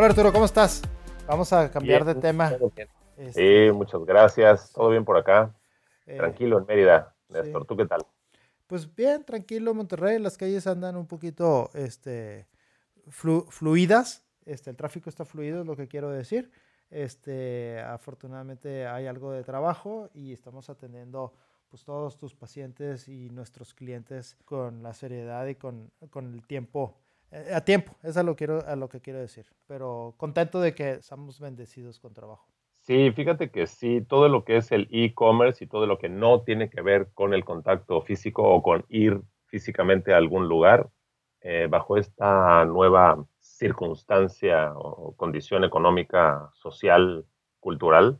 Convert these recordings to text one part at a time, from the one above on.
Hola Arturo, ¿cómo estás? Vamos a cambiar de tema. Este, sí, muchas gracias. ¿Todo bien por acá? Eh, tranquilo en Mérida. Néstor, ¿tú qué tal? Pues bien, tranquilo Monterrey. Las calles andan un poquito este, fluidas. Este, el tráfico está fluido, es lo que quiero decir. Este, afortunadamente hay algo de trabajo y estamos atendiendo pues, todos tus pacientes y nuestros clientes con la seriedad y con, con el tiempo a tiempo, eso es a lo, quiero, a lo que quiero decir. Pero contento de que estamos bendecidos con trabajo. Sí, fíjate que sí, todo lo que es el e-commerce y todo lo que no tiene que ver con el contacto físico o con ir físicamente a algún lugar, eh, bajo esta nueva circunstancia o condición económica, social, cultural,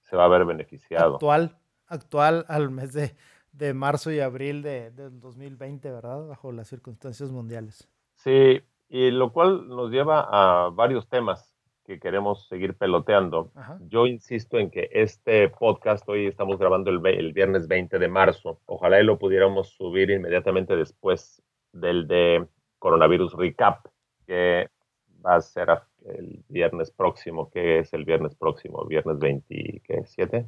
se va a ver beneficiado. Actual, actual al mes de, de marzo y abril de, del 2020, ¿verdad? Bajo las circunstancias mundiales. Sí, y lo cual nos lleva a varios temas que queremos seguir peloteando. Yo insisto en que este podcast, hoy estamos grabando el, el, viernes 20 de marzo, ojalá y lo pudiéramos subir inmediatamente después del de Coronavirus Recap, que va a ser el viernes próximo, que es el viernes próximo, viernes 27.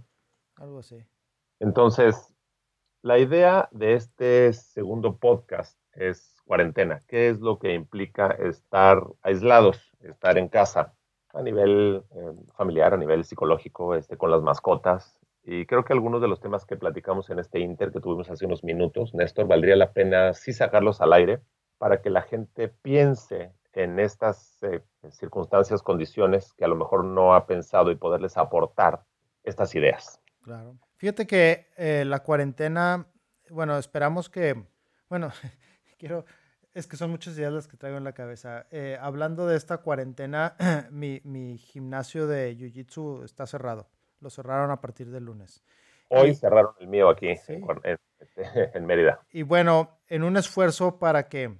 Algo así. Entonces, la idea de este segundo podcast es cuarentena. ¿Qué es lo que implica estar aislados, estar en casa a nivel eh, familiar, a nivel psicológico, este, con las mascotas? Y creo que algunos de los temas que platicamos en este Inter que tuvimos hace unos minutos, Néstor, valdría la pena sí sacarlos al aire para que la gente piense en estas eh, circunstancias, condiciones que a lo mejor no ha pensado y poderles aportar estas ideas. Claro. Fíjate que eh, la cuarentena, bueno, esperamos que, bueno, quiero, es que son muchas ideas las que traigo en la cabeza. Eh, hablando de esta cuarentena, mi, mi, gimnasio de Jiu-Jitsu está cerrado. Lo cerraron a partir del lunes. Hoy cerraron el mío aquí en, Mérida. Y bueno, en un esfuerzo para que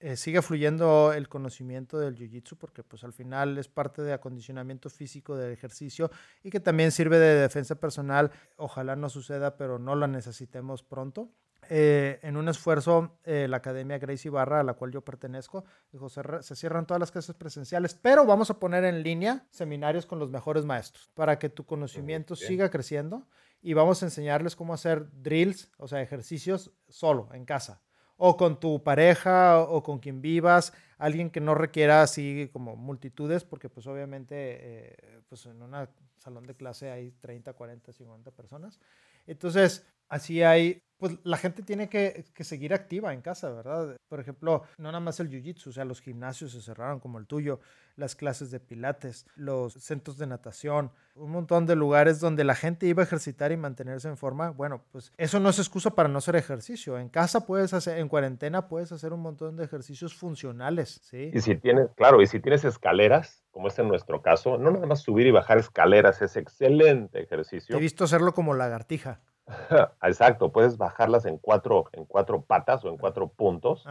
eh, siga fluyendo el conocimiento del Jiu-Jitsu, porque pues al final es parte de acondicionamiento físico del ejercicio y que también sirve de defensa personal. Ojalá no suceda, pero no la necesitemos pronto. Eh, en un esfuerzo, eh, la Academia Gracie Barra, a la cual yo pertenezco, dijo, se, se, cierran todas las clases presenciales, pero vamos a poner en línea seminarios con los mejores maestros para que tu conocimiento siga creciendo y vamos a enseñarles cómo hacer drills, o sea, ejercicios solo, en casa, o con tu pareja o con quien vivas, alguien que no requiera así como multitudes, porque pues obviamente eh, pues en un salón de clase hay 30, 40, 50 personas. Entonces, así hay pues la gente tiene que, seguir activa en casa, ¿verdad? Por ejemplo, no nada más el jiu-jitsu, o sea, los gimnasios se cerraron como el tuyo, las clases de pilates, los centros de natación, un montón de lugares donde la gente iba a ejercitar y mantenerse en forma. Bueno, pues eso no es excusa para no hacer ejercicio. En casa puedes hacer, en cuarentena puedes hacer un montón de ejercicios funcionales, ¿sí? Y si tienes, claro, y si tienes escaleras, como es en nuestro caso, no nada más subir y bajar escaleras es excelente ejercicio. He visto hacerlo como lagartija. Exacto, puedes bajarlas en cuatro, en cuatro patas o en cuatro puntos.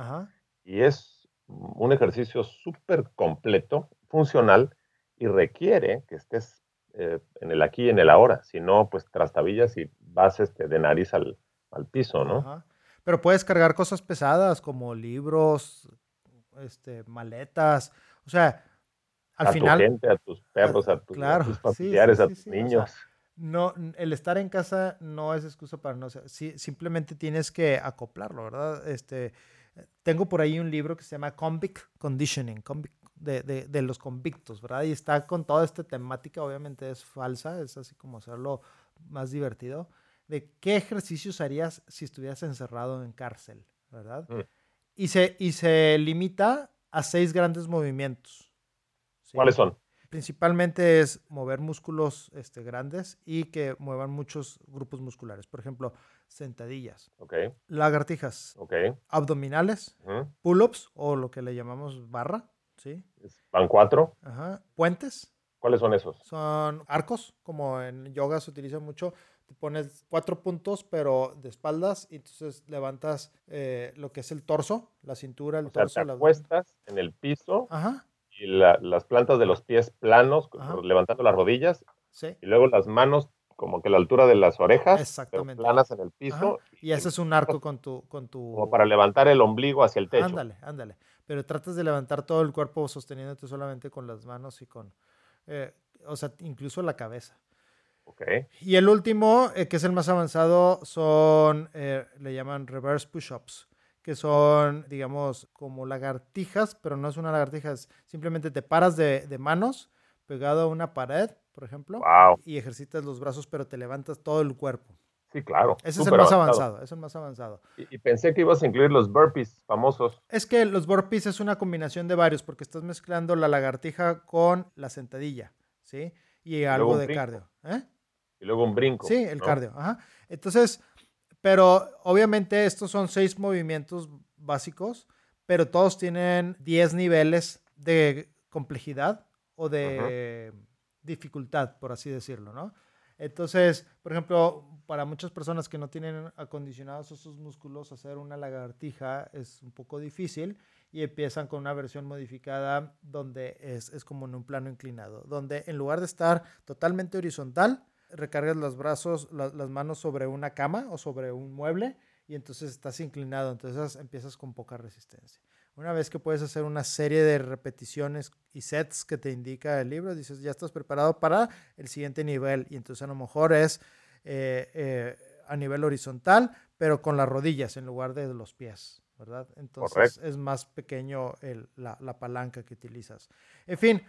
Y es un ejercicio súper completo, funcional y requiere que estés eh, en el aquí y en el ahora. Si no, pues trastabillas y vas este, de nariz al, piso, ¿no? Pero puedes cargar cosas pesadas como libros, este, maletas. O sea, al a final. A tu gente, a tus perros, a, tus familiares, a tus niños no, el estar en casa no es excusa para no ser, simplemente tienes que acoplarlo, ¿verdad? Este, tengo por ahí un libro que se llama Convict Conditioning, de, de, los convictos, ¿verdad? Y está con toda esta temática, obviamente es falsa, es así como hacerlo más divertido, de qué ejercicios harías si estuvieras encerrado en cárcel, ¿verdad? Mm. Y, se, y se limita a seis grandes movimientos. ¿Cuáles son? Principalmente es mover músculos este, grandes y que muevan muchos grupos musculares. Por ejemplo, sentadillas, lagartijas, abdominales, pull-ups o lo que le llamamos barra, Sí. Van cuatro. Ajá. Puentes. ¿Cuáles son esos? Son arcos, como en yoga se utiliza mucho. Te pones cuatro puntos, pero de espaldas, y entonces levantas eh, lo que es el torso, la cintura, el o sea, torso. te la- en el piso Ajá, y la- las plantas de los pies planos, Ajá. levantando las rodillas sí. y luego las manos como que a la altura de las orejas, pero Exactamente. planas en el piso, Y ese es un arco con tu... Con tu... como para levantar el ombligo hacia el techo. Ándale, ándale. Pero tratas de levantar todo el cuerpo sosteniéndote solamente con las manos y con... eh, o sea, incluso la cabeza. Ok. Y el último, eh, que es el más avanzado, son, eh, le llaman reverse push-ups, que son, digamos, como lagartijas, pero no es una lagartija, es simplemente te paras de, de manos pegado a una pared, por ejemplo, Wow. y ejercitas los brazos, pero te levantas todo el cuerpo. Sí, claro. Ese es el más avanzado, es el más avanzado. Y, y pensé que ibas a incluir los burpees famosos. Es que los burpees es una combinación de varios, porque estás mezclando la lagartija con la sentadilla, ¿sí? Y algo un de brinco. cardio. ¿eh? Y luego un brinco. Sí, el ¿no? cardio. Ajá. Entonces, pero obviamente estos son seis movimientos básicos, pero todos tienen 10 niveles de complejidad o de dificultad, por así decirlo, ¿no? Entonces, por ejemplo, para muchas personas que no tienen acondicionados esos músculos, hacer una lagartija es un poco difícil y empiezan con una versión modificada donde es, es como en un plano inclinado, donde en lugar de estar totalmente horizontal, recargas los brazos, la- las manos sobre una cama o sobre un mueble y entonces estás inclinado, entonces empiezas con poca resistencia. Una vez que puedes hacer una serie de repeticiones y sets que te indica el libro, dices, ya estás preparado para el siguiente nivel y entonces a lo mejor es eh, eh, a nivel horizontal, pero con las rodillas en lugar de los pies, ¿verdad? Entonces es más pequeño el- la, la palanca que utilizas. En fin,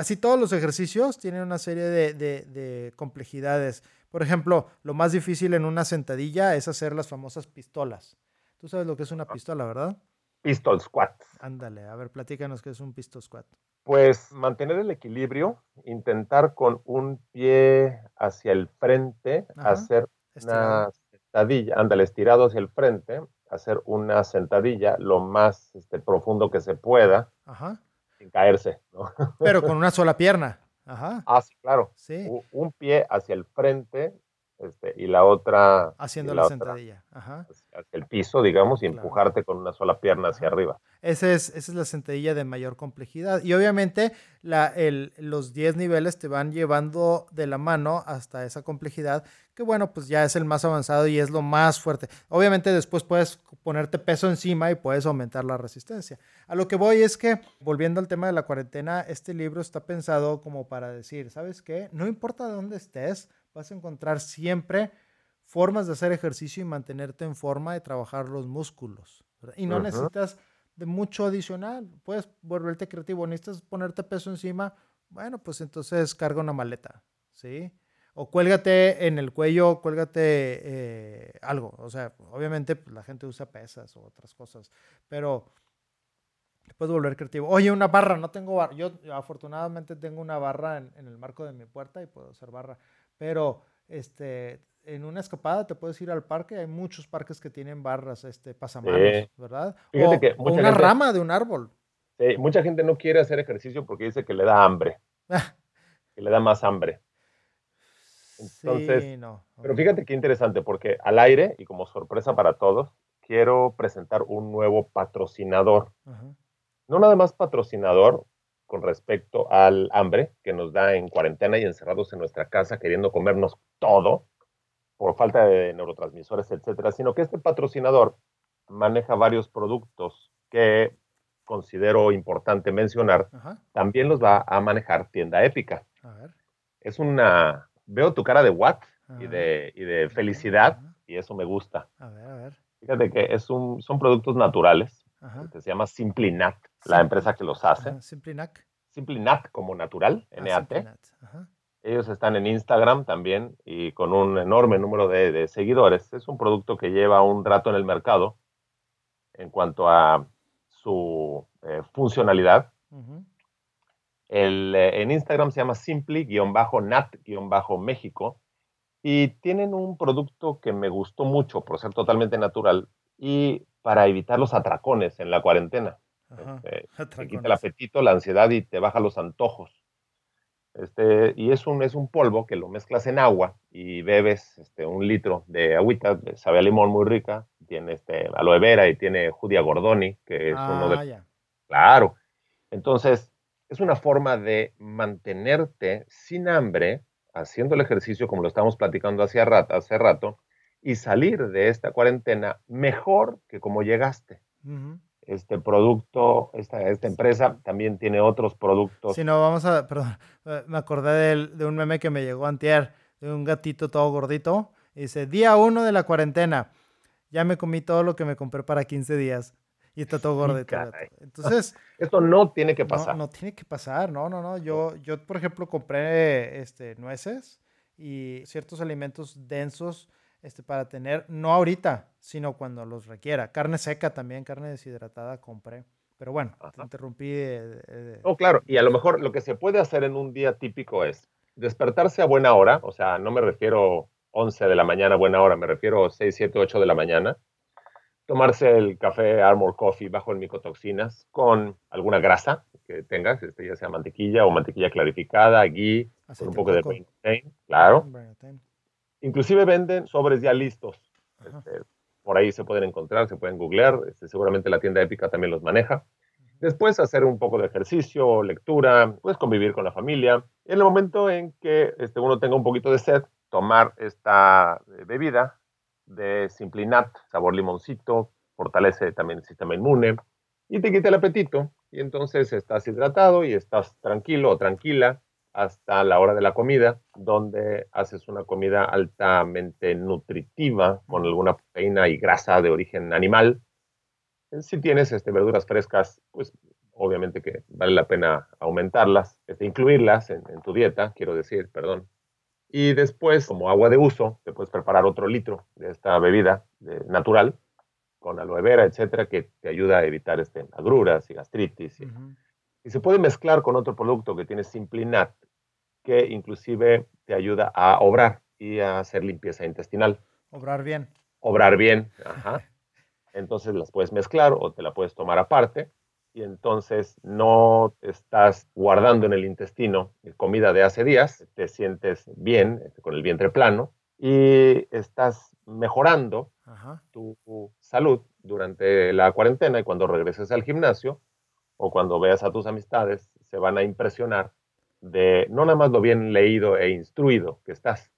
así todos los ejercicios tienen una serie de, de- de complejidades. Por ejemplo, lo más difícil en una sentadilla es hacer las famosas pistolas. Tú sabes lo que es una pistola, ¿verdad? Pistol squats. Ándale, a ver, platícanos qué es un pistol squat. Pues mantener el equilibrio, intentar con un pie hacia el frente, Ajá, hacer Estirado. una sentadilla, ándale, estirado hacia el frente, hacer una sentadilla lo más este, profundo que se pueda, Ajá. Sin caerse, ¿no? Pero con una sola pierna. Ajá. Ah, sí, claro. Sí. Un pie hacia el frente este, y la otra Haciendo la otra sentadilla. Ajá. hacia el piso, digamos, y Claro. empujarte con una sola pierna hacia Ajá. arriba. Ese es, esa es la sentadilla de mayor complejidad. Y obviamente la, el- los 10 niveles te van llevando de la mano hasta esa complejidad, que bueno, pues ya es el más avanzado y es lo más fuerte. Obviamente después puedes ponerte peso encima y puedes aumentar la resistencia. A lo que voy es que, volviendo al tema de la cuarentena, este libro está pensado como para decir, ¿sabes qué? No importa dónde estés, vas a encontrar siempre formas de hacer ejercicio y mantenerte en forma y trabajar los músculos. ¿verdad? Y no Ujú. necesitas de mucho adicional. Puedes volverte creativo. Necesitas ponerte peso encima. Bueno, pues entonces carga una maleta, ¿sí? O cuélgate en el cuello, cuélgate eh, algo. O sea, obviamente pues, la gente usa pesas o otras cosas, pero te puedes volver creativo. Oye, una barra, no tengo barra. Yo afortunadamente tengo una barra en, en el marco de mi puerta y puedo hacer barra. Pero este, en una escapada te puedes ir al parque. Hay muchos parques que tienen barras, este, pasamanos. ¿verdad? O, que o mucha una gente- rama de un árbol. Sí, mucha gente no quiere hacer ejercicio porque dice que le da hambre, que le da más hambre. Entonces, sí, no. Pero fíjate qué interesante, porque al aire y como sorpresa para todos, quiero presentar un nuevo patrocinador. No nada más patrocinador con respecto al hambre que nos da en cuarentena y encerrados en nuestra casa queriendo comernos todo por falta de neurotransmisores, etcétera, sino que este patrocinador maneja varios productos que considero importante mencionar. Ajá. También los va a manejar Tienda Épica. A ver. Es una... Veo tu cara de what y Ajá. de, y de felicidad Ajá. y eso me gusta. A ver, a ver. Fíjate que es un, son productos naturales Ajá. que se llama Simply Nat, la Sim- empresa que los hace. Ajá. Simply Nac. Simply Nat como natural, Ah, NAT. Ajá. Ellos están en Instagram también y con un enorme número de, de seguidores. Es un producto que lleva un rato en el mercado en cuanto a su eh, funcionalidad. El, eh, en Instagram se llama simply-nat-méxico y tienen un producto que me gustó mucho por ser totalmente natural y para evitar los atracones en la cuarentena. Este, te quita el apetito, la ansiedad y te baja los antojos. Este, y es un, es un polvo que lo mezclas en agua y bebes este, un litro de agüita, sabe a limón muy rica, tiene este, aloe vera y tiene judia gordoni, que es uno de... Ah, claro. Entonces, es una forma de mantenerte sin hambre, haciendo el ejercicio como lo estamos platicando hace rato, hace rato y salir de esta cuarentena mejor que como llegaste este producto, esta, esta empresa también tiene otros productos. Si no, vamos a, perdón, me acordé de, un meme que me llegó antier, de un gatito todo gordito, dice, día uno de la cuarentena, ya me comí todo lo que me compré para 15 días. Y está todo gordito. Entonces... Esto no tiene que pasar. No, no, tiene que pasar, no, no, no. Yo, yo, por ejemplo, compré este, nueces y ciertos alimentos densos este, para tener, no ahorita, sino cuando los requiera. Carne seca también, carne deshidratada compré. Pero bueno, te interrumpí. oh, claro, y a lo mejor lo que se puede hacer en un día típico es despertarse a buena hora, o sea, no me refiero 11 de la mañana buena hora, me refiero 6, 7, 8 de la mañana. Tomarse el café Armor Coffee bajo en micotoxinas con alguna grasa que tengas, este, ya sea mantequilla o mantequilla clarificada, ghee, con un poco de protein, claro. Inclusive venden sobres ya listos. Este, por ahí se pueden encontrar, se pueden googlear. Este, seguramente la tienda épica también los maneja. Después hacer un poco de ejercicio, lectura, pues convivir con la familia. En el momento en que este, uno tenga un poquito de sed, tomar esta eh, bebida de Simplinat, sabor limoncito, fortalece también el sistema inmune y te quita el apetito. Y entonces estás hidratado y estás tranquilo o tranquila hasta la hora de la comida, donde haces una comida altamente nutritiva con alguna proteína y grasa de origen animal. Si tienes este, verduras frescas, pues obviamente que vale la pena aumentarlas, este, incluirlas en, tu dieta, quiero decir, perdón. Y después, como agua de uso, te puedes preparar otro litro de esta bebida natural con aloe vera, etcétera, que te ayuda a evitar este, agruras y gastritis. Y se puede mezclar con otro producto que tiene Simplinat, que inclusive te ayuda a obrar y a hacer limpieza intestinal. Obrar bien. Obrar bien, ajá. Entonces las puedes mezclar o te la puedes tomar aparte y entonces no estás guardando en el intestino comida de hace días, te sientes bien con el vientre plano y estás mejorando tu salud durante la cuarentena y cuando regreses al gimnasio o cuando veas a tus amistades, se van a impresionar de no nada más lo bien leído e instruido que estás,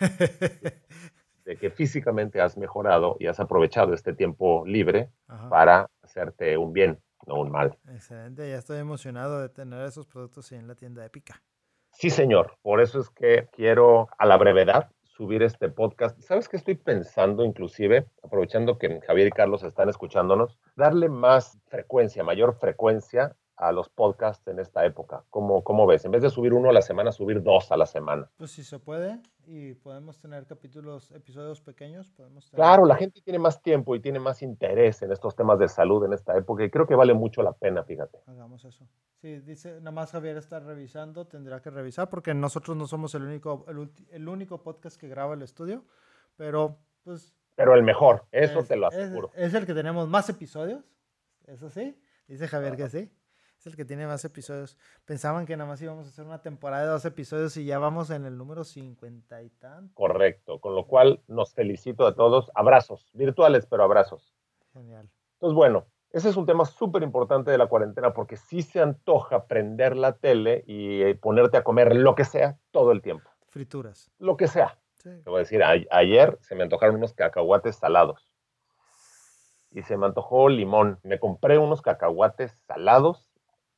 de que físicamente has mejorado y has aprovechado este tiempo libre para hacerte un bien, no un mal. Excelente, ya estoy emocionado de tener esos productos en la tienda Épica. Sí, señor, por eso es que quiero a la brevedad subir este podcast. ¿Sabes qué estoy pensando inclusive, aprovechando que Javier y Carlos están escuchándonos, darle más frecuencia, mayor frecuencia a los podcasts en esta época? ¿Cómo, ¿Cómo, ves? En vez de subir uno a la semana, subir dos a la semana. Pues si se puede y podemos tener capítulos, episodios pequeños. Podemos Claro, la gente tiene más tiempo y tiene más interés en estos temas de salud en esta época y creo que vale mucho la pena, fíjate. Hagamos eso. Sí, dice, nada más Javier está revisando, tendrá que revisar porque nosotros no somos el único, el, único podcast que graba el estudio, pero pues... Pero el mejor, eso te lo aseguro. Es, es, el que tenemos más episodios, eso sí, dice Javier que sí. Es el que tiene más episodios. Pensaban que nada más íbamos a hacer una temporada de dos episodios y ya vamos en el número cincuenta y tanto. Correcto, con lo cual nos felicito a todos. Abrazos, virtuales, pero abrazos. Genial. Entonces, bueno, ese es un tema súper importante de la cuarentena porque sí se antoja prender la tele y eh, ponerte a comer lo que sea todo el tiempo. Frituras. Lo que sea. Te voy a decir, ayer se me antojaron unos cacahuates salados y se me antojó limón. Me compré unos cacahuates salados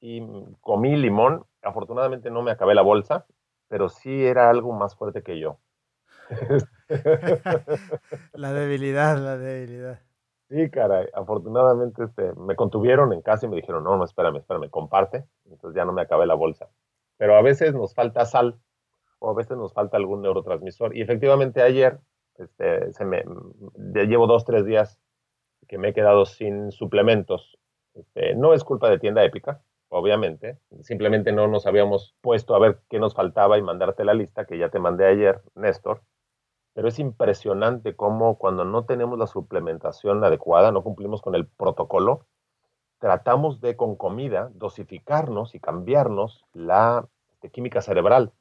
y comí limón. Afortunadamente no me acabé la bolsa, pero sí era algo más fuerte que yo. la debilidad, la debilidad. Sí, caray. Afortunadamente este, me contuvieron en casa y me dijeron, no, no, espérame, espérame, comparte. Entonces ya no me acabé la bolsa. Pero a veces nos falta sal o a veces nos falta algún neurotransmisor. Y efectivamente ayer, este, se me, llevo dos, tres días que me he quedado sin suplementos. Este, no es culpa de tienda épica, obviamente. Simplemente no nos habíamos puesto a ver qué nos faltaba y mandarte la lista que ya te mandé ayer, Néstor. Pero es impresionante cómo cuando no tenemos la suplementación adecuada, no cumplimos con el protocolo, tratamos de con comida dosificarnos y cambiarnos la este, química cerebral.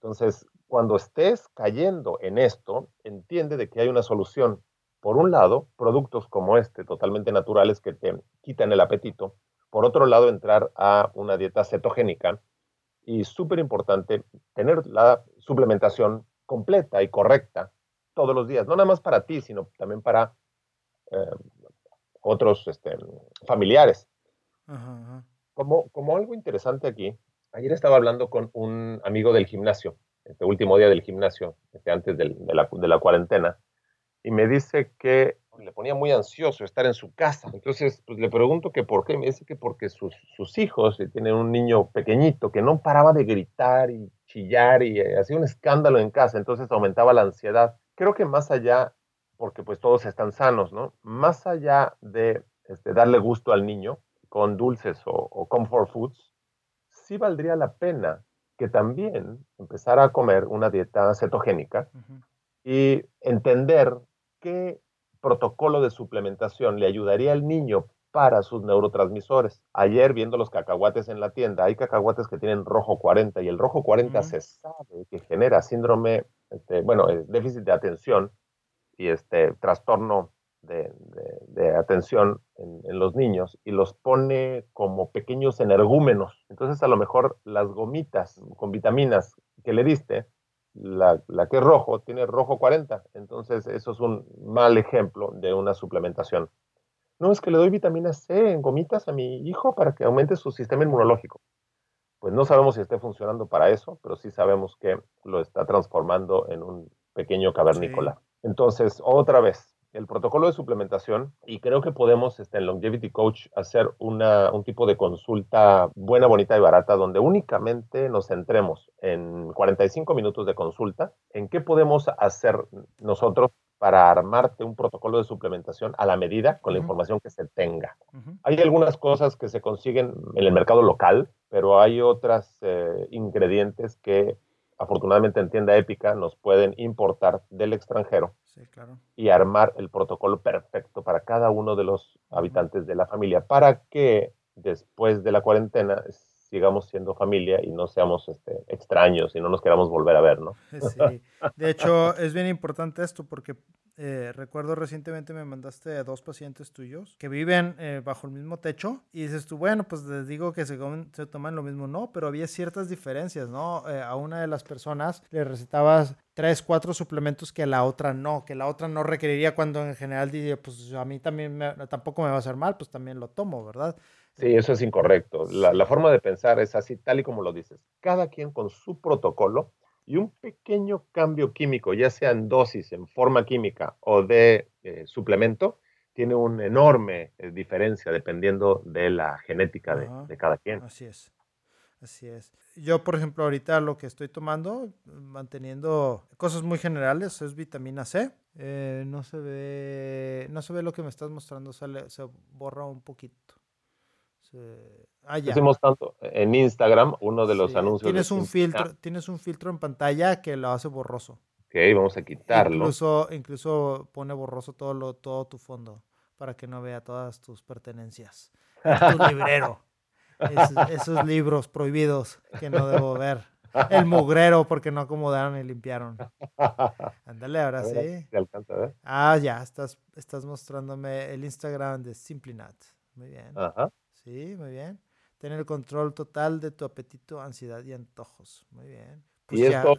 Entonces, cuando estés cayendo en esto, entiende de que hay una solución. Por un lado, productos como este, totalmente naturales, que te quitan el apetito. Por otro lado, entrar a una dieta cetogénica. Y súper importante, tener la suplementación completa y correcta todos los días. No nada más para ti, sino también para eh, otros este, familiares. Como, como algo interesante aquí, ayer estaba hablando con un amigo del gimnasio, este último día del gimnasio, este, antes de, la, de la cuarentena, y me dice que le ponía muy ansioso estar en su casa. Entonces, pues le pregunto que por qué. Me dice que porque sus, sus hijos tienen un niño pequeñito que no paraba de gritar y chillar y eh, hacía un escándalo en casa. Entonces aumentaba la ansiedad. Creo que más allá, porque pues todos están sanos, ¿no? Más allá de este, darle gusto al niño con dulces o, comfort foods, sí valdría la pena que también empezara a comer una dieta cetogénica y entender qué protocolo de suplementación le ayudaría al niño para sus neurotransmisores. Ayer viendo los cacahuates en la tienda, hay cacahuates que tienen rojo 40 y el rojo 40 se sabe que genera síndrome, este, bueno, déficit de atención y este trastorno de, atención en, en, los niños y los pone como pequeños energúmenos. Entonces a lo mejor las gomitas con vitaminas que le diste la, que es rojo tiene rojo 40. Entonces, eso es un mal ejemplo de una suplementación. No es que le doy vitamina C en gomitas a mi hijo para que aumente su sistema inmunológico. Pues no sabemos si esté funcionando para eso, pero sí sabemos que lo está transformando en un pequeño cavernícola. Entonces, otra vez, el protocolo de suplementación y creo que podemos este, en Longevity Coach hacer una, un tipo de consulta buena, bonita y barata donde únicamente nos centremos en 45 minutos de consulta en qué podemos hacer nosotros para armarte un protocolo de suplementación a la medida con la información que se tenga. Hay algunas cosas que se consiguen en el mercado local, pero hay otras eh, ingredientes que afortunadamente en tienda épica nos pueden importar del extranjero y armar el protocolo perfecto para cada uno de los habitantes de la familia para que después de la cuarentena sigamos siendo familia y no seamos este, extraños y no nos queramos volver a ver, ¿no? Sí. De hecho, es bien importante esto porque eh, recuerdo recientemente me mandaste dos pacientes tuyos que viven eh, bajo el mismo techo y dices tú, bueno, pues les digo que se, se toman lo mismo, no, pero había ciertas diferencias, ¿no? Eh, a una de las personas le recetabas tres, cuatro suplementos que a la otra no, que la otra no requeriría cuando en general diría, pues a mí también tampoco me va a hacer mal, pues también lo tomo, ¿verdad? Sí, eso es incorrecto. La, la, forma de pensar es así, tal y como lo dices. Cada quien con su protocolo y un pequeño cambio químico, ya sea en dosis, en forma química o de eh, suplemento, tiene una enorme eh, diferencia dependiendo de la genética de, de, cada quien. Así es. Así es. Yo, por ejemplo, ahorita lo que estoy tomando, manteniendo cosas muy generales, es vitamina C. Eh, no se ve, no se ve lo que me estás mostrando, sale, se borra un poquito. Ah, ya. tanto en Instagram, uno de los anuncios. Tienes un, filtro, tienes un filtro en pantalla que lo hace borroso. Ok, vamos a quitarlo. Incluso, incluso pone borroso todo, lo, todo tu fondo para que no vea todas tus pertenencias. tu librero. esos libros prohibidos que no debo ver. El mugrero porque no acomodaron y limpiaron. Ándale, ahora sí. Ah, ya, estás, estás mostrándome el Instagram de Simplinat. Muy bien. Ajá. Sí, muy bien. Tener el control total de tu apetito, ansiedad y antojos. Muy bien. Pues y esto,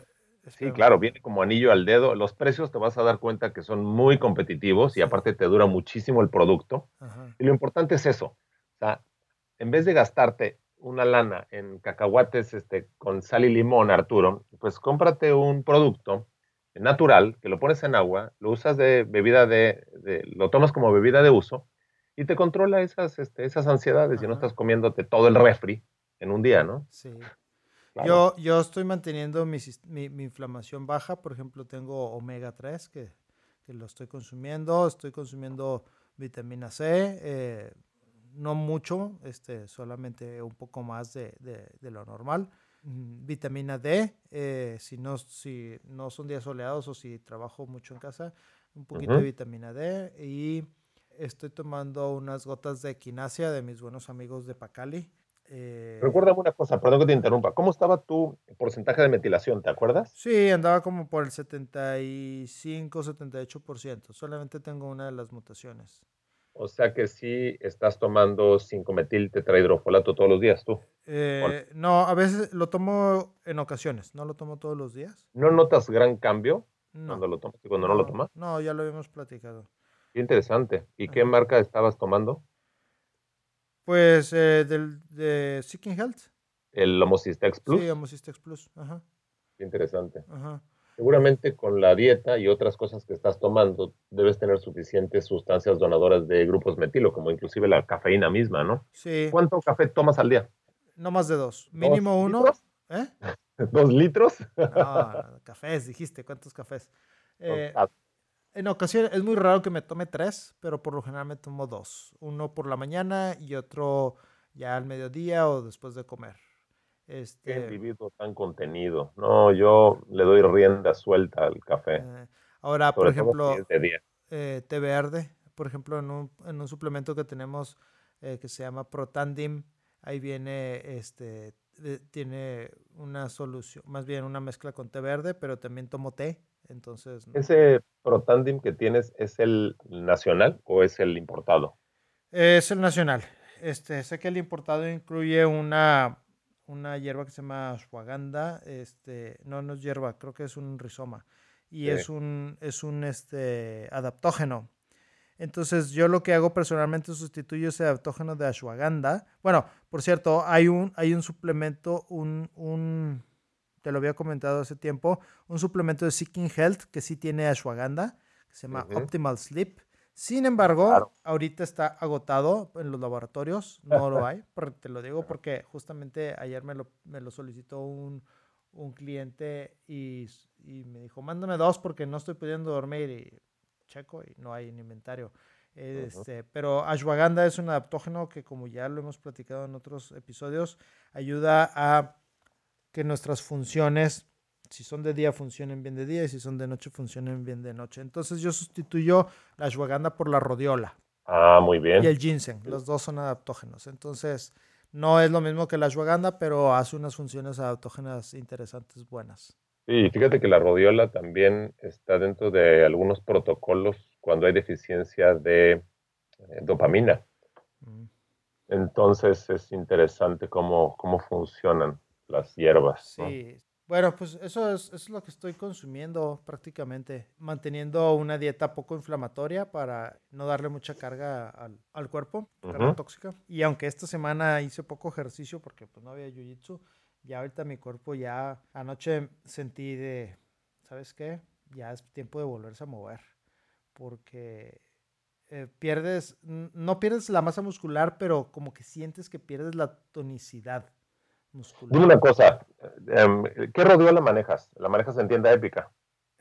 sí, claro, viene como anillo al dedo. Los precios te vas a dar cuenta que son muy competitivos y aparte te dura muchísimo el producto. Y lo importante es eso. O sea, en vez de gastarte una lana en cacahuates este, con sal y limón, Arturo, pues cómprate un producto natural que lo pones en agua, lo usas de bebida de, de lo tomas como bebida de uso y te controla esas, este, esas ansiedades y no estás comiéndote todo el refri en un día, ¿no? Sí. Yo, yo estoy manteniendo mi, mi, inflamación baja, por ejemplo, tengo omega 3 que, que, lo estoy consumiendo, estoy consumiendo vitamina C, eh, no mucho, este, solamente un poco más de, de, de lo normal. Mm, vitamina D, eh, si, no, si no son días soleados o si trabajo mucho en casa, un poquito de vitamina D y estoy tomando unas gotas de quinasia de mis buenos amigos de Pacali. Eh, Recuérdame una cosa, perdón que te interrumpa. ¿Cómo estaba tu porcentaje de metilación? ¿Te acuerdas? Sí, andaba como por el 75, 78%. Solamente tengo una de las mutaciones. O sea que sí estás tomando 5-metil tetrahidrofolato todos los días, tú. Eh, no, a veces lo tomo en ocasiones, no lo tomo todos los días. ¿No notas gran cambio cuando lo tomas y cuando no, lo tomas? No, ya lo habíamos platicado. Qué interesante. ¿Y qué marca estabas tomando? Pues eh, del, de Seeking Health. ¿El Homocistex Plus? Sí, Homocistex Plus. Ajá. Qué interesante. Ajá. Seguramente con la dieta y otras cosas que estás tomando, debes tener suficientes sustancias donadoras de grupos metilo, como inclusive la cafeína misma, ¿no? Sí. ¿Cuánto café tomas al día? No más de dos. Mínimo uno. ¿Eh? ¿Dos litros? No, cafés, dijiste. ¿Cuántos cafés? Eh, en ocasiones es muy raro que me tome tres, pero por lo general me tomo dos. Uno por la mañana y otro ya al mediodía o después de comer. Este... Qué individuo tan contenido. No, yo le doy rienda suelta al café. Eh, ahora, por ejemplo, eh, té verde, por ejemplo, en un, en un suplemento que tenemos eh, que se llama Protandim, ahí viene, este, tiene una solución, más bien una mezcla con té verde, pero también tomo té entonces. ¿Ese Protandim que tienes es el nacional o es el importado? Es el nacional. Este, sé que el importado incluye una, una hierba que se llama ashwagandha. Este, no, no es hierba, creo que es un rizoma. Y es un, es un este, adaptógeno. Entonces, yo lo que hago personalmente sustituyo ese adaptógeno de ashwagandha. Bueno, por cierto, hay un, hay un suplemento, un, un te lo había comentado hace tiempo, un suplemento de Seeking Health que sí tiene ashwagandha, que se llama Optimal Sleep. Sin embargo, ahorita está agotado en los laboratorios, no lo hay, te lo digo porque justamente ayer me lo, me lo solicitó un, un cliente y, y, me dijo, mándame dos porque no estoy pudiendo dormir y checo y no hay en inventario. Este, Pero ashwagandha es un adaptógeno que como ya lo hemos platicado en otros episodios, ayuda a que nuestras funciones, si son de día, funcionen bien de día y si son de noche, funcionen bien de noche. Entonces yo sustituyo la ashwagandha por la rodiola. Ah, muy bien. Y el ginseng, los dos son adaptógenos. Entonces no es lo mismo que la ashwagandha, pero hace unas funciones adaptógenas interesantes, buenas. Sí, fíjate que la rodiola también está dentro de algunos protocolos cuando hay deficiencia de eh, dopamina. Mm. Entonces es interesante cómo, cómo funcionan las hierbas. Sí. Bueno, pues eso es, eso es, lo que estoy consumiendo prácticamente, manteniendo una dieta poco inflamatoria para no darle mucha carga al, al cuerpo, carga tóxica. Y aunque esta semana hice poco ejercicio porque pues no había jiu-jitsu, ya ahorita mi cuerpo ya anoche sentí de, ¿sabes qué? Ya es tiempo de volverse a mover porque eh, pierdes, no pierdes la masa muscular, pero como que sientes que pierdes la tonicidad Dime una cosa, em, ¿qué rodeo manejas? ¿La manejas en tienda épica?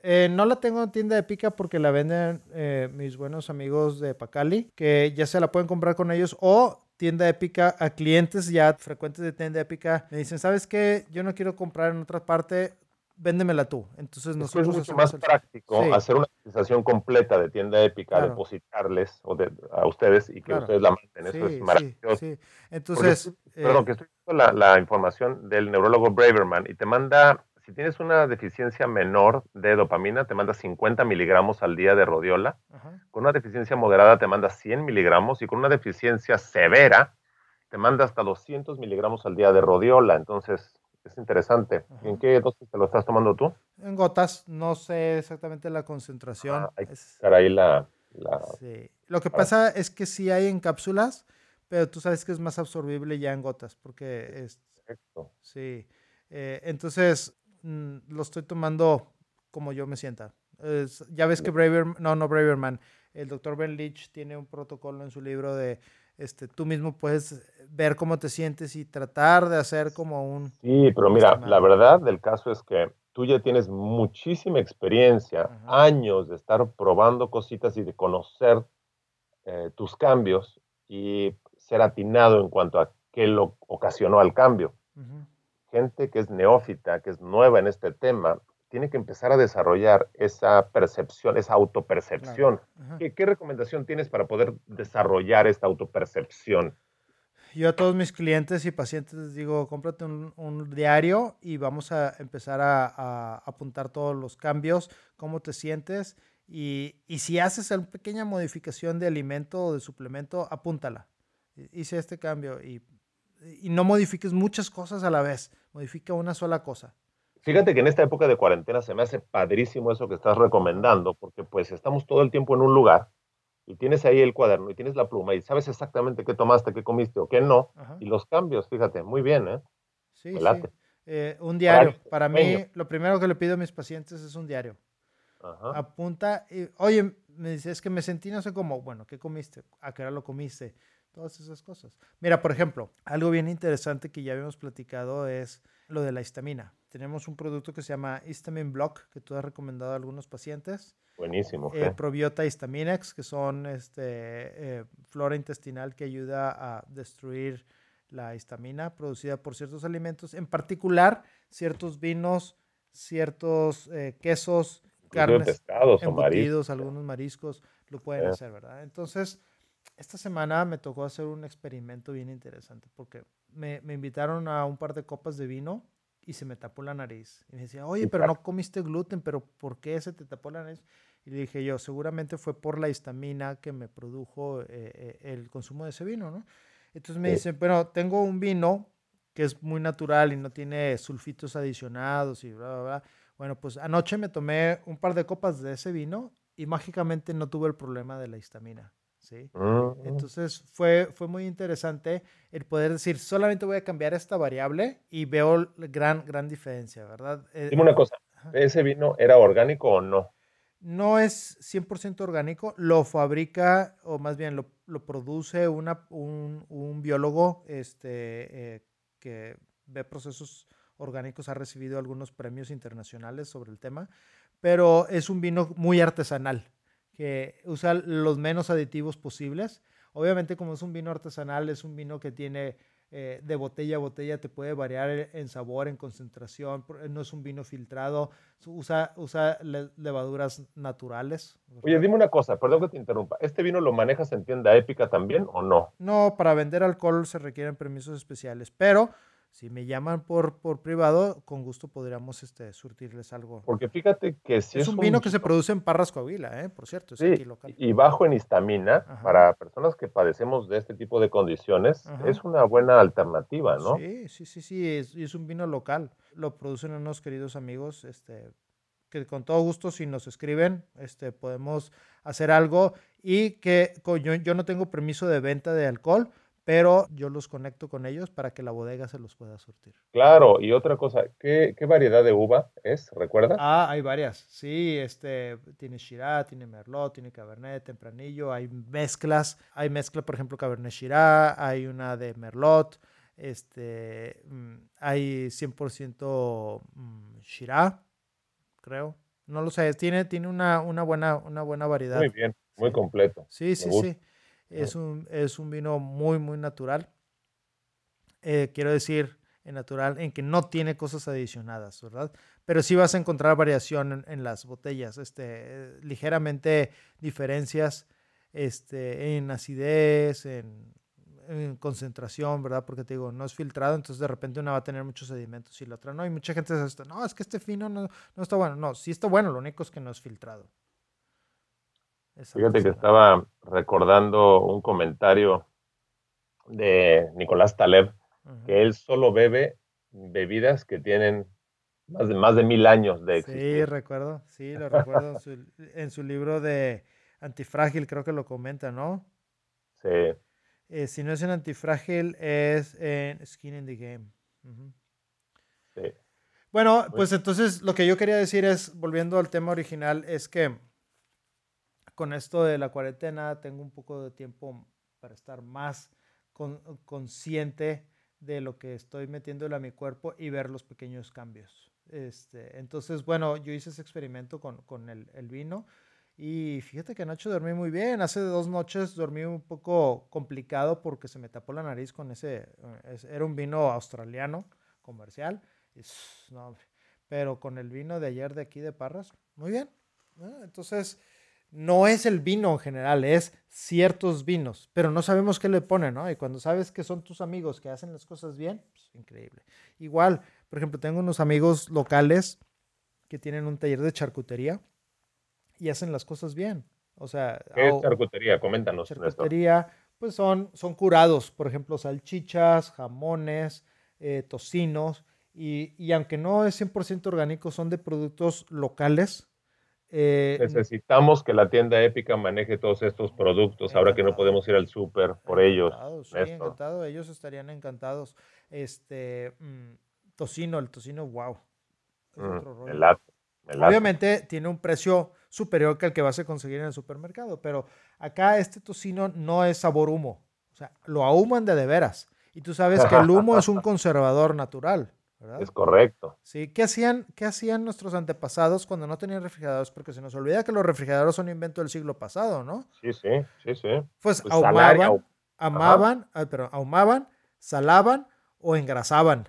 Eh, no la tengo en tienda épica porque la venden eh, mis buenos amigos de Pacali, que ya se la pueden comprar con ellos o tienda épica a clientes ya frecuentes de tienda épica. Me dicen, ¿sabes qué? Yo no quiero comprar en otra parte, véndemela tú. Entonces nosotros es mucho más práctico hacer una utilización completa de tienda épica, depositarles o a ustedes y que ustedes la manden. Eso es maravilloso. Entonces, perdón, eh, que estoy viendo la, la, información del neurólogo Braverman y te manda, si tienes una deficiencia menor de dopamina, te manda 50 miligramos al día de rodiola. Con una deficiencia moderada te manda 100 miligramos y con una deficiencia severa te manda hasta 200 miligramos al día de rodiola. Entonces, es interesante. ¿En qué dosis te lo estás tomando tú? En gotas, no sé exactamente la concentración. Ah, hay que ahí la, Sí. Lo que ah. pasa es que sí hay en cápsulas, pero tú sabes que es más absorbible ya en gotas, porque es... Perfecto. Sí. Eh, entonces, mm, lo estoy tomando como yo me sienta. ya ves que Braver, no, no Braverman, el doctor Ben Leach tiene un protocolo en su libro de este, tú mismo puedes ver cómo te sientes y tratar de hacer como un... Sí, pero mira, la verdad del caso es que tú ya tienes muchísima experiencia, años de estar probando cositas y de conocer eh, tus cambios y ser atinado en cuanto a qué lo ocasionó al cambio. Gente que es neófita, que es nueva en este tema, tiene que empezar a desarrollar esa percepción, esa autopercepción. ¿Qué, ¿Qué, recomendación tienes para poder desarrollar esta autopercepción? Yo a todos mis clientes y pacientes les digo, cómprate un, diario y vamos a empezar a, apuntar todos los cambios, cómo te sientes y, si haces una pequeña modificación de alimento o de suplemento, apúntala. Hice este cambio y, y no modifiques muchas cosas a la vez, modifica una sola cosa. Fíjate que en esta época de cuarentena se me hace padrísimo eso que estás recomendando, porque pues estamos todo el tiempo en un lugar y tienes ahí el cuaderno y tienes la pluma y sabes exactamente qué tomaste, qué comiste o qué no, y los cambios, fíjate, muy bien, ¿eh? Sí, sí. Eh, un diario. Para, mí, lo primero que le pido a mis pacientes es un diario. Apunta, y, oye, me dice, es que me sentí no sé cómo, bueno, ¿qué comiste? ¿A qué hora lo comiste? Todas esas cosas. Mira, por ejemplo, algo bien interesante que ya habíamos platicado es lo de la histamina. Tenemos un producto que se llama Histamine Block, que tú has recomendado a algunos pacientes. Buenísimo. Eh, probiota Histaminex, que son este, eh, flora intestinal que ayuda a destruir la histamina producida por ciertos alimentos, en particular ciertos vinos, ciertos eh, quesos, carnes, pescados embutidos, algunos mariscos, lo pueden hacer, ¿verdad? Entonces, esta semana me tocó hacer un experimento bien interesante porque me, me invitaron a un par de copas de vino y se me tapó la nariz. Y me decía, oye, pero no comiste gluten, pero ¿por qué se te tapó la nariz? Y le dije yo, seguramente fue por la histamina que me produjo eh, eh, el consumo de ese vino, ¿no? Entonces me dicen, bueno, tengo un vino que es muy natural y no tiene sulfitos adicionados y bla, bla, bla. Bueno, pues anoche me tomé un par de copas de ese vino y mágicamente no tuve el problema de la histamina. ¿Sí? Mm. Entonces fue, fue muy interesante el poder decir, solamente voy a cambiar esta variable y veo gran, gran diferencia, ¿verdad? Eh, Dime una cosa, ¿ese vino era orgánico o no? No es 100% orgánico, lo fabrica, o más bien lo, lo produce una, un, un, biólogo este, eh, que ve procesos orgánicos, ha recibido algunos premios internacionales sobre el tema, pero es un vino muy artesanal, que usa los menos aditivos posibles. Obviamente como es un vino artesanal, es un vino que tiene eh, de botella a botella, te puede variar en sabor, en concentración, no es un vino filtrado, usa, usa levaduras naturales. Oye, dime una cosa, perdón que te interrumpa, ¿este vino lo manejas en tienda épica también o no? No, para vender alcohol se requieren permisos especiales, pero si me llaman por, por privado, con gusto podríamos este, surtirles algo. Porque fíjate que si es, un vino que se produce en Parras Coahuila, ¿eh? por cierto, es aquí local. Y bajo en histamina, para personas que padecemos de este tipo de condiciones, es una buena alternativa, ¿no? Sí, sí, sí, sí, es, es un vino local. Lo producen unos queridos amigos, este, que con todo gusto si nos escriben, este, podemos hacer algo y que yo, yo no tengo permiso de venta de alcohol, pero yo los conecto con ellos para que la bodega se los pueda surtir. Claro, y otra cosa, ¿qué, qué variedad de uva es? ¿Recuerdas? Ah, hay varias. Sí, este, tiene Shiraz, tiene Merlot, tiene Cabernet, Tempranillo, hay mezclas. Hay mezcla, por ejemplo, Cabernet Shiraz, hay una de Merlot, este, mm, hay 100% mm, Shiraz, creo. No lo sé, tiene, tiene una, una, buena, una buena variedad. Muy bien, muy completo. Sí, sí, sí. Es un, es un vino muy, muy natural. Eh, quiero decir, en natural, en que no tiene cosas adicionadas, ¿verdad? Pero sí vas a encontrar variación en, las botellas, este, ligeramente diferencias este, en acidez, en, concentración, ¿verdad? Porque te digo, no es filtrado, entonces de repente una va a tener muchos sedimentos y la otra no. Y mucha gente dice, no, es que este fino no, no está bueno. No, sí está bueno, lo único es que no es filtrado. Fíjate que estaba recordando un comentario de Nicolás Taleb, que él solo bebe bebidas que tienen más de, más de mil años de existir. Sí, recuerdo, sí, lo recuerdo en su, libro de Antifrágil, creo que lo comenta, ¿no? Sí. Eh, si no es en Antifrágil, es en Skin in the Game. Sí. Bueno, pues entonces lo que yo quería decir es, volviendo al tema original, es que con esto de la cuarentena tengo un poco de tiempo para estar más consciente de lo que estoy metiéndole a mi cuerpo y ver los pequeños cambios. Este, entonces, bueno, yo hice ese experimento con, con el, vino y fíjate que anoche dormí muy bien. Hace dos noches dormí un poco complicado porque se me tapó la nariz con ese, era un vino australiano comercial. pero con el vino de ayer de aquí de Parras, muy bien. Entonces, no es el vino en general, es ciertos vinos, pero no sabemos qué le ponen, ¿no? Y cuando sabes que son tus amigos que hacen las cosas bien, pues, increíble. Igual, por ejemplo, tengo unos amigos locales que tienen un taller de charcutería y hacen las cosas bien. O sea, ¿qué es charcutería? Coméntanos. Charcutería, pues son, son curados, por ejemplo, salchichas, jamones, eh, tocinos, y, y, aunque no es 100% orgánico, son de productos locales eh, Necesitamos que la tienda épica maneje todos estos productos, ahora que no podemos ir al súper por ellos. Sí, encantado, ellos estarían encantados. Este, mm, tocino, el tocino, wow. Mm, Obviamente tiene un precio superior que el que vas a conseguir en el supermercado, pero acá este tocino no es sabor humo, o sea, lo ahuman de de veras. Y tú sabes que el humo es un conservador natural. Es correcto. Sí, ¿Qué hacían, ¿qué hacían nuestros antepasados cuando no tenían refrigeradores? Porque se nos olvida que los refrigeradores son un invento del siglo pasado, ¿no? Sí, sí, sí, sí. Pues, pues ahumaban, amaban, ah, pero ahumaban, salaban o engrasaban.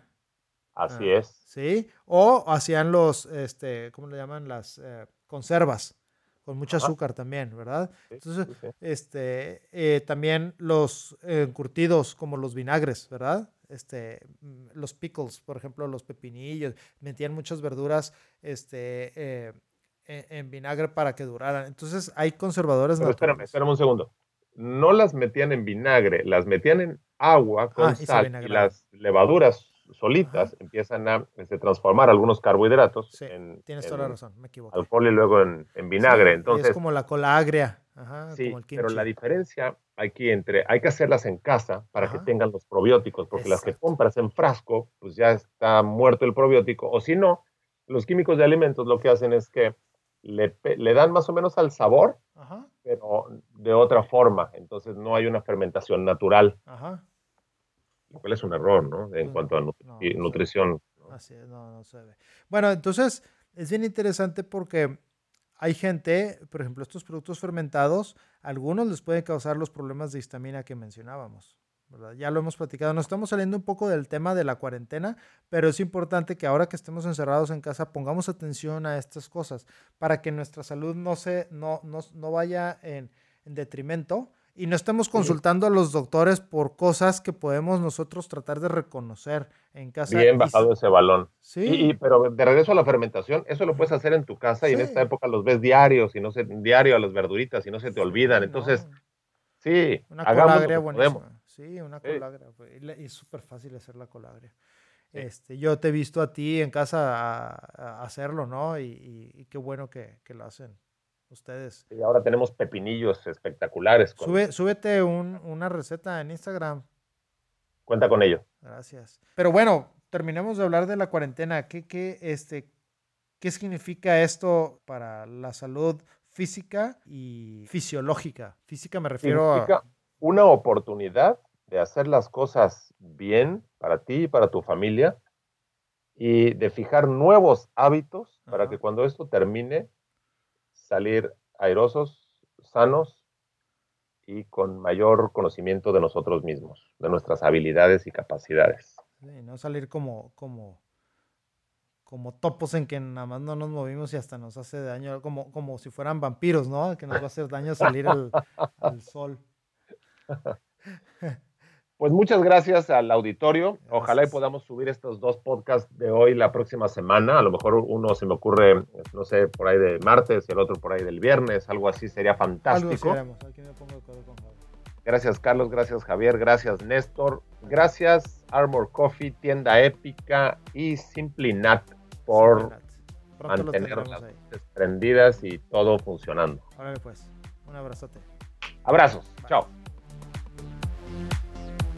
Así ah, es. Sí, o hacían los, este, ¿cómo le llaman? Las eh, conservas con mucho azúcar también, ¿verdad? Entonces, este, eh, también los encurtidos como los vinagres, ¿verdad? Este, mm, los pickles, por ejemplo, los pepinillos, metían muchas verduras este, eh, e, en, vinagre para que duraran. Entonces hay conservadores Pero espérame, espérame un segundo. No las metían en vinagre, las metían en agua con ah, sal y, las levaduras solitas empiezan a este, transformar algunos carbohidratos sí, en, tienes toda la razón, me equivoco. Alcohol y luego en, vinagre. Entonces, es como la cola agria. sí, pero la diferencia aquí entre, hay que hacerlas en casa para que tengan los probióticos, porque las que compras en frasco, pues ya está muerto el probiótico, o si no, los químicos de alimentos lo que hacen es que le, le dan más o menos al sabor, pero de otra forma, entonces no hay una fermentación natural. Lo cual es un error, ¿no? En cuanto a nutrición. Así es, no, no se ve. Bueno, entonces es bien interesante porque hay gente, por ejemplo, estos productos fermentados, algunos les pueden causar los problemas de histamina que mencionábamos. ¿verdad? Ya lo hemos platicado. Nos estamos saliendo un poco del tema de la cuarentena, pero es importante que ahora que estemos encerrados en casa pongamos atención a estas cosas para que nuestra salud no, se, no, no, no vaya en, en detrimento y no estemos consultando a los doctores por cosas que podemos nosotros tratar de reconocer en casa. Bien bajado ese balón. Sí. Y, pero de regreso a la fermentación, eso lo puedes hacer en tu casa y en esta época los ves diarios y no se diario a las verduritas y no se te olvidan. Entonces, sí, una colagria buenísima. Sí, una colagria. Y es súper fácil hacer la colagria. Este, yo te he visto a ti en casa a, hacerlo, ¿no? Y, qué bueno que, que lo hacen ustedes. Y ahora tenemos pepinillos espectaculares. Sube, súbete una receta en Instagram. Cuenta con ello. Gracias. Pero bueno, terminemos de hablar de la cuarentena. ¿Qué, qué, este, ¿Qué significa esto para la salud física y fisiológica? Física me refiero a... Una oportunidad de hacer las cosas bien para ti y para tu familia y de fijar nuevos hábitos para que cuando esto termine salir airosos, sanos y con mayor conocimiento de nosotros mismos, de nuestras habilidades y capacidades. no salir como, como, como topos en que nada más no nos movimos y hasta nos hace daño, como, como si fueran vampiros, ¿no? Que nos va a hacer daño salir al, al sol. Pues muchas gracias al auditorio. Ojalá y podamos subir estos dos podcasts de hoy la próxima semana. A lo mejor uno se me ocurre, no sé, por ahí de martes y el otro por ahí del viernes. Algo así sería fantástico. Gracias Carlos, gracias Javier, gracias Néstor, gracias Armor Coffee, tienda épica y Simply Nat por mantener las prendidas y todo funcionando. Órale pues, un abrazote. Abrazos, chao.